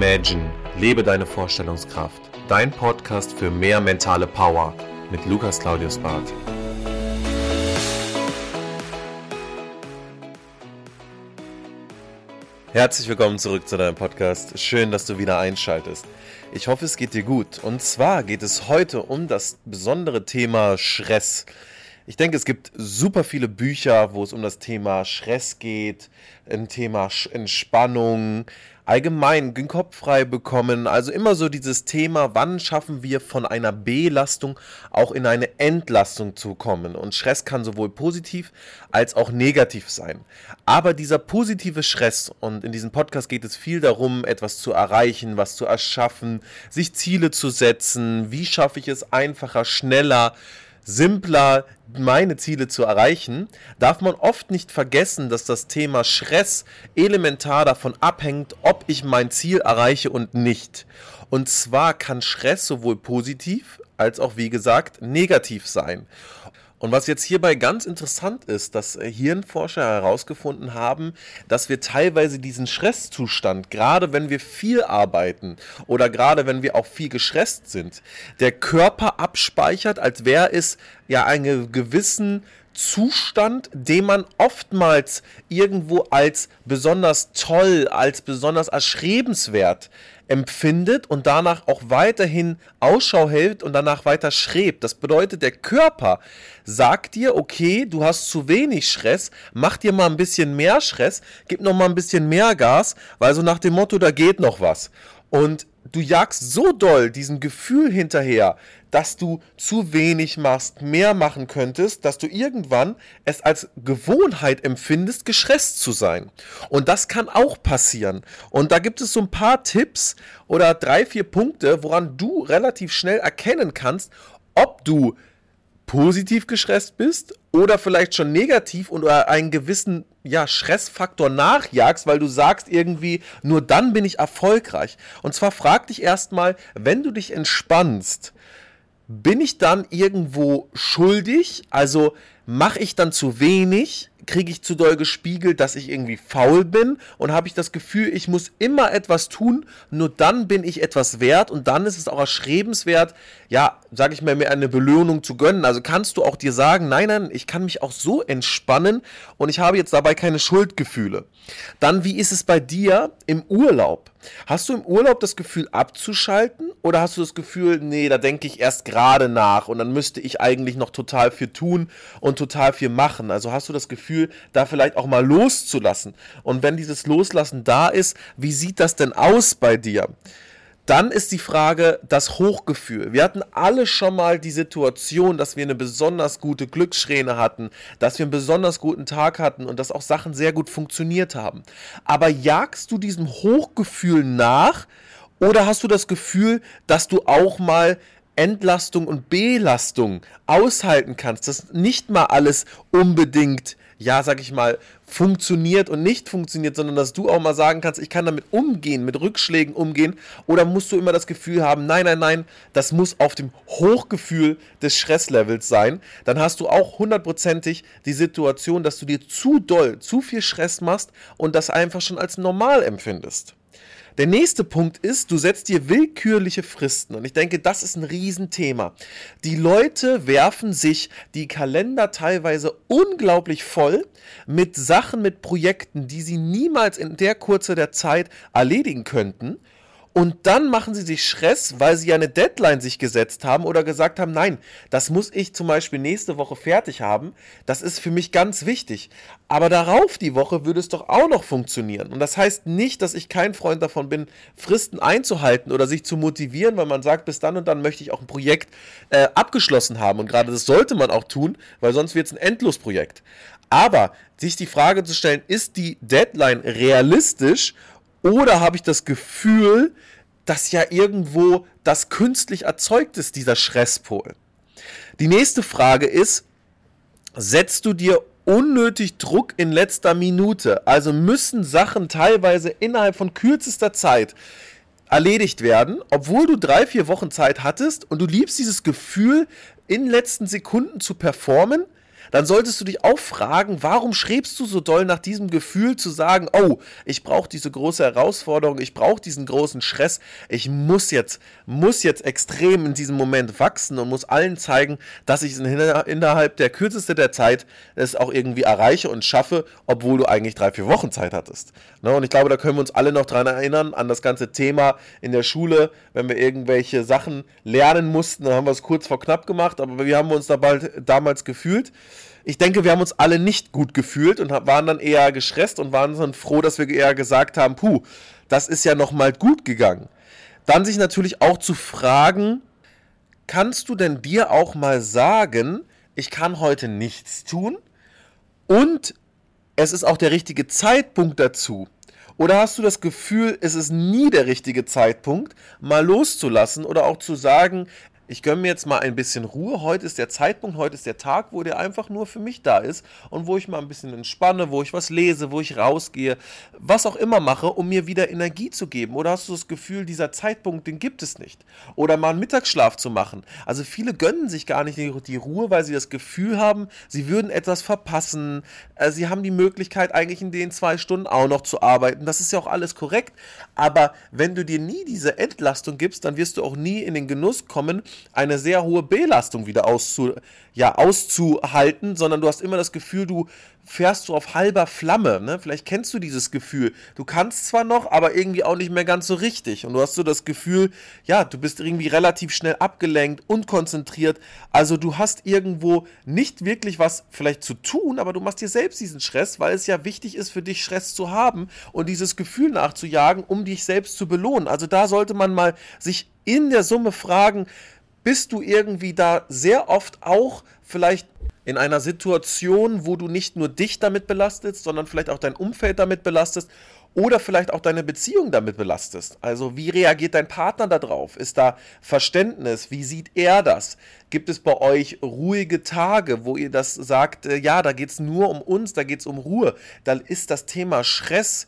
Imagine, lebe deine Vorstellungskraft. Dein Podcast für mehr mentale Power mit Lukas Claudius Barth. Herzlich willkommen zurück zu deinem Podcast. Schön, dass du wieder einschaltest. Ich hoffe, es geht dir gut. Und zwar geht es heute um das besondere Thema Stress. Ich denke, es gibt super viele Bücher, wo es um das Thema Stress geht, ein Thema Entspannung, allgemein den Kopf frei bekommen. Also immer so dieses Thema, wann schaffen wir von einer Belastung auch in eine Entlastung zu kommen. Und Stress kann sowohl positiv als auch negativ sein. Aber dieser positive Stress, und in diesem Podcast geht es viel darum, etwas zu erreichen, was zu erschaffen, sich Ziele zu setzen, wie schaffe ich es einfacher, schneller, simpler meine Ziele zu erreichen, darf man oft nicht vergessen, dass das Thema Stress elementar davon abhängt, ob ich mein Ziel erreiche und nicht. Und zwar kann Stress sowohl positiv als auch, wie gesagt, negativ sein. Und was jetzt hierbei ganz interessant ist, dass äh, Hirnforscher herausgefunden haben, dass wir teilweise diesen Stresszustand, gerade wenn wir viel arbeiten oder gerade wenn wir auch viel gestresst sind, der Körper abspeichert, als wäre es ja einen gewissen Zustand, den man oftmals irgendwo als besonders toll, als besonders erschrebenswert empfindet und danach auch weiterhin Ausschau hält und danach weiter schrebt. Das bedeutet, der Körper sagt dir, okay, du hast zu wenig Stress, mach dir mal ein bisschen mehr Stress, gib noch mal ein bisschen mehr Gas, weil so nach dem Motto, da geht noch was. Und du jagst so doll diesem Gefühl hinterher, dass du zu wenig machst, mehr machen könntest, dass du irgendwann es als Gewohnheit empfindest, gestresst zu sein. Und das kann auch passieren. Und da gibt es so ein paar Tipps oder drei, vier Punkte, woran du relativ schnell erkennen kannst, ob du positiv gestresst bist oder vielleicht schon negativ und einen gewissen ja, Stressfaktor nachjagst, weil du sagst irgendwie, nur dann bin ich erfolgreich. Und zwar frag dich erstmal, wenn du dich entspannst, bin ich dann irgendwo schuldig? Also mache ich dann zu wenig? Kriege ich zu doll gespiegelt, dass ich irgendwie faul bin? Und habe ich das Gefühl, ich muss immer etwas tun, nur dann bin ich etwas wert und dann ist es auch erstrebenswert, ja, sage ich mal, mir eine Belohnung zu gönnen. Also kannst du auch dir sagen, nein, nein, ich kann mich auch so entspannen und ich habe jetzt dabei keine Schuldgefühle. Dann, wie ist es bei dir im Urlaub? Hast du im Urlaub das Gefühl abzuschalten oder hast du das Gefühl, nee, da denke ich erst gerade nach und dann müsste ich eigentlich noch total viel tun und total viel machen? Also hast du das Gefühl, da vielleicht auch mal loszulassen? Und wenn dieses Loslassen da ist, wie sieht das denn aus bei dir? Dann ist die Frage das Hochgefühl. Wir hatten alle schon mal die Situation, dass wir eine besonders gute Glücksschräne hatten, dass wir einen besonders guten Tag hatten und dass auch Sachen sehr gut funktioniert haben. Aber jagst du diesem Hochgefühl nach oder hast du das Gefühl, dass du auch mal Entlastung und Belastung aushalten kannst, dass nicht mal alles unbedingt ja, sag ich mal, funktioniert und nicht funktioniert, sondern dass du auch mal sagen kannst, ich kann damit umgehen, mit Rückschlägen umgehen, oder musst du immer das Gefühl haben, nein, nein, nein, das muss auf dem Hochgefühl des Stresslevels sein, dann hast du auch hundertprozentig die Situation, dass du dir zu doll, zu viel Stress machst und das einfach schon als normal empfindest. Der nächste Punkt ist, du setzt dir willkürliche Fristen. Und ich denke, das ist ein Riesenthema. Die Leute werfen sich die Kalender teilweise unglaublich voll mit Sachen, mit Projekten, die sie niemals in der Kurze der Zeit erledigen könnten und dann machen sie sich Stress, weil sie ja eine Deadline sich gesetzt haben oder gesagt haben, nein, das muss ich zum Beispiel nächste Woche fertig haben. Das ist für mich ganz wichtig. Aber darauf die Woche würde es doch auch noch funktionieren. Und das heißt nicht, dass ich kein Freund davon bin, Fristen einzuhalten oder sich zu motivieren, weil man sagt, bis dann und dann möchte ich auch ein Projekt äh, abgeschlossen haben. Und gerade das sollte man auch tun, weil sonst wird es ein Endlosprojekt. Aber sich die Frage zu stellen, ist die Deadline realistisch oder habe ich das Gefühl, dass ja irgendwo das künstlich erzeugt ist, dieser Stresspol? Die nächste Frage ist, setzt du dir unnötig Druck in letzter Minute? Also müssen Sachen teilweise innerhalb von kürzester Zeit erledigt werden, obwohl du drei, vier Wochen Zeit hattest und du liebst dieses Gefühl, in letzten Sekunden zu performen, dann solltest du dich auch fragen, warum schrebst du so doll nach diesem Gefühl zu sagen, oh, ich brauche diese große Herausforderung, ich brauche diesen großen Stress, ich muss jetzt, muss jetzt extrem in diesem Moment wachsen und muss allen zeigen, dass ich es innerhalb der kürzeste der Zeit es auch irgendwie erreiche und schaffe, obwohl du eigentlich drei, vier Wochen Zeit hattest. Ne? Und ich glaube, da können wir uns alle noch dran erinnern, an das ganze Thema in der Schule, wenn wir irgendwelche Sachen lernen mussten, dann haben wir es kurz vor knapp gemacht, aber wir haben uns da bald, damals gefühlt. Ich denke, wir haben uns alle nicht gut gefühlt und waren dann eher gestresst und waren dann froh, dass wir eher gesagt haben, puh, das ist ja nochmal gut gegangen. Dann sich natürlich auch zu fragen, kannst du denn dir auch mal sagen, ich kann heute nichts tun und es ist auch der richtige Zeitpunkt dazu. Oder hast du das Gefühl, es ist nie der richtige Zeitpunkt, mal loszulassen oder auch zu sagen, ich gönne mir jetzt mal ein bisschen Ruhe. Heute ist der Zeitpunkt, heute ist der Tag, wo der einfach nur für mich da ist und wo ich mal ein bisschen entspanne, wo ich was lese, wo ich rausgehe, was auch immer mache, um mir wieder Energie zu geben. Oder hast du das Gefühl, dieser Zeitpunkt, den gibt es nicht? Oder mal einen Mittagsschlaf zu machen. Also viele gönnen sich gar nicht die Ruhe, weil sie das Gefühl haben, sie würden etwas verpassen. Äh, sie haben die Möglichkeit, eigentlich in den zwei Stunden auch noch zu arbeiten. Das ist ja auch alles korrekt. Aber wenn du dir nie diese Entlastung gibst, dann wirst du auch nie in den Genuss kommen, eine sehr hohe Belastung wieder auszu, ja, auszuhalten, sondern du hast immer das Gefühl, du fährst so auf halber Flamme. Ne? Vielleicht kennst du dieses Gefühl. Du kannst zwar noch, aber irgendwie auch nicht mehr ganz so richtig. Und du hast so das Gefühl, ja, du bist irgendwie relativ schnell abgelenkt und konzentriert. Also du hast irgendwo nicht wirklich was vielleicht zu tun, aber du machst dir selbst diesen Stress, weil es ja wichtig ist für dich, Stress zu haben und dieses Gefühl nachzujagen, um dich selbst zu belohnen. Also da sollte man mal sich in der Summe fragen, bist du irgendwie da sehr oft auch vielleicht in einer Situation, wo du nicht nur dich damit belastest, sondern vielleicht auch dein Umfeld damit belastest oder vielleicht auch deine Beziehung damit belastest. Also wie reagiert dein Partner darauf? Ist da Verständnis? Wie sieht er das? Gibt es bei euch ruhige Tage, wo ihr das sagt, äh, ja, da geht es nur um uns, da geht es um Ruhe. Dann ist das Thema Stress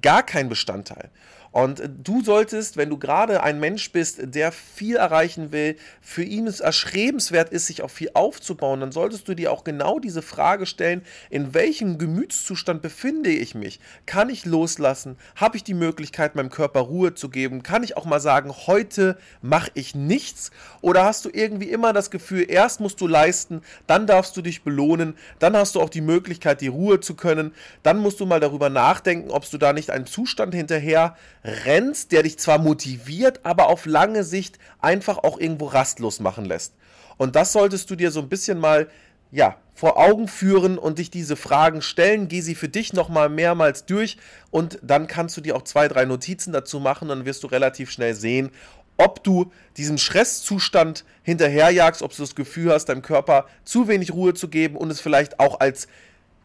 gar kein Bestandteil. Und du solltest, wenn du gerade ein Mensch bist, der viel erreichen will, für ihn es erstrebenswert ist, sich auch viel aufzubauen, dann solltest du dir auch genau diese Frage stellen, in welchem Gemütszustand befinde ich mich? Kann ich loslassen? Habe ich die Möglichkeit, meinem Körper Ruhe zu geben? Kann ich auch mal sagen, heute mache ich nichts? Oder hast du irgendwie immer das Gefühl, erst musst du leisten, dann darfst du dich belohnen, dann hast du auch die Möglichkeit, die Ruhe zu können, dann musst du mal darüber nachdenken, ob du da nicht einen Zustand hinterher rennst, der dich zwar motiviert, aber auf lange Sicht einfach auch irgendwo rastlos machen lässt. Und das solltest du dir so ein bisschen mal ja, vor Augen führen und dich diese Fragen stellen. Geh sie für dich nochmal mehrmals durch und dann kannst du dir auch zwei, drei Notizen dazu machen. Dann wirst du relativ schnell sehen, ob du diesem Stresszustand hinterherjagst, ob du das Gefühl hast, deinem Körper zu wenig Ruhe zu geben und es vielleicht auch als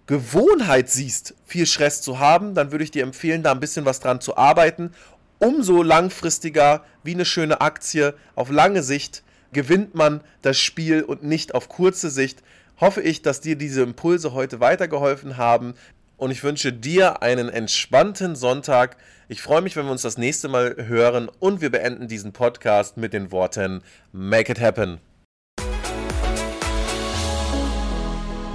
Gewohnheit siehst, viel Stress zu haben, dann würde ich dir empfehlen, da ein bisschen was dran zu arbeiten. Umso langfristiger, wie eine schöne Aktie, auf lange Sicht gewinnt man das Spiel und nicht auf kurze Sicht. Hoffe ich, dass dir diese Impulse heute weitergeholfen haben und ich wünsche dir einen entspannten Sonntag. Ich freue mich, wenn wir uns das nächste Mal hören und wir beenden diesen Podcast mit den Worten Make it happen.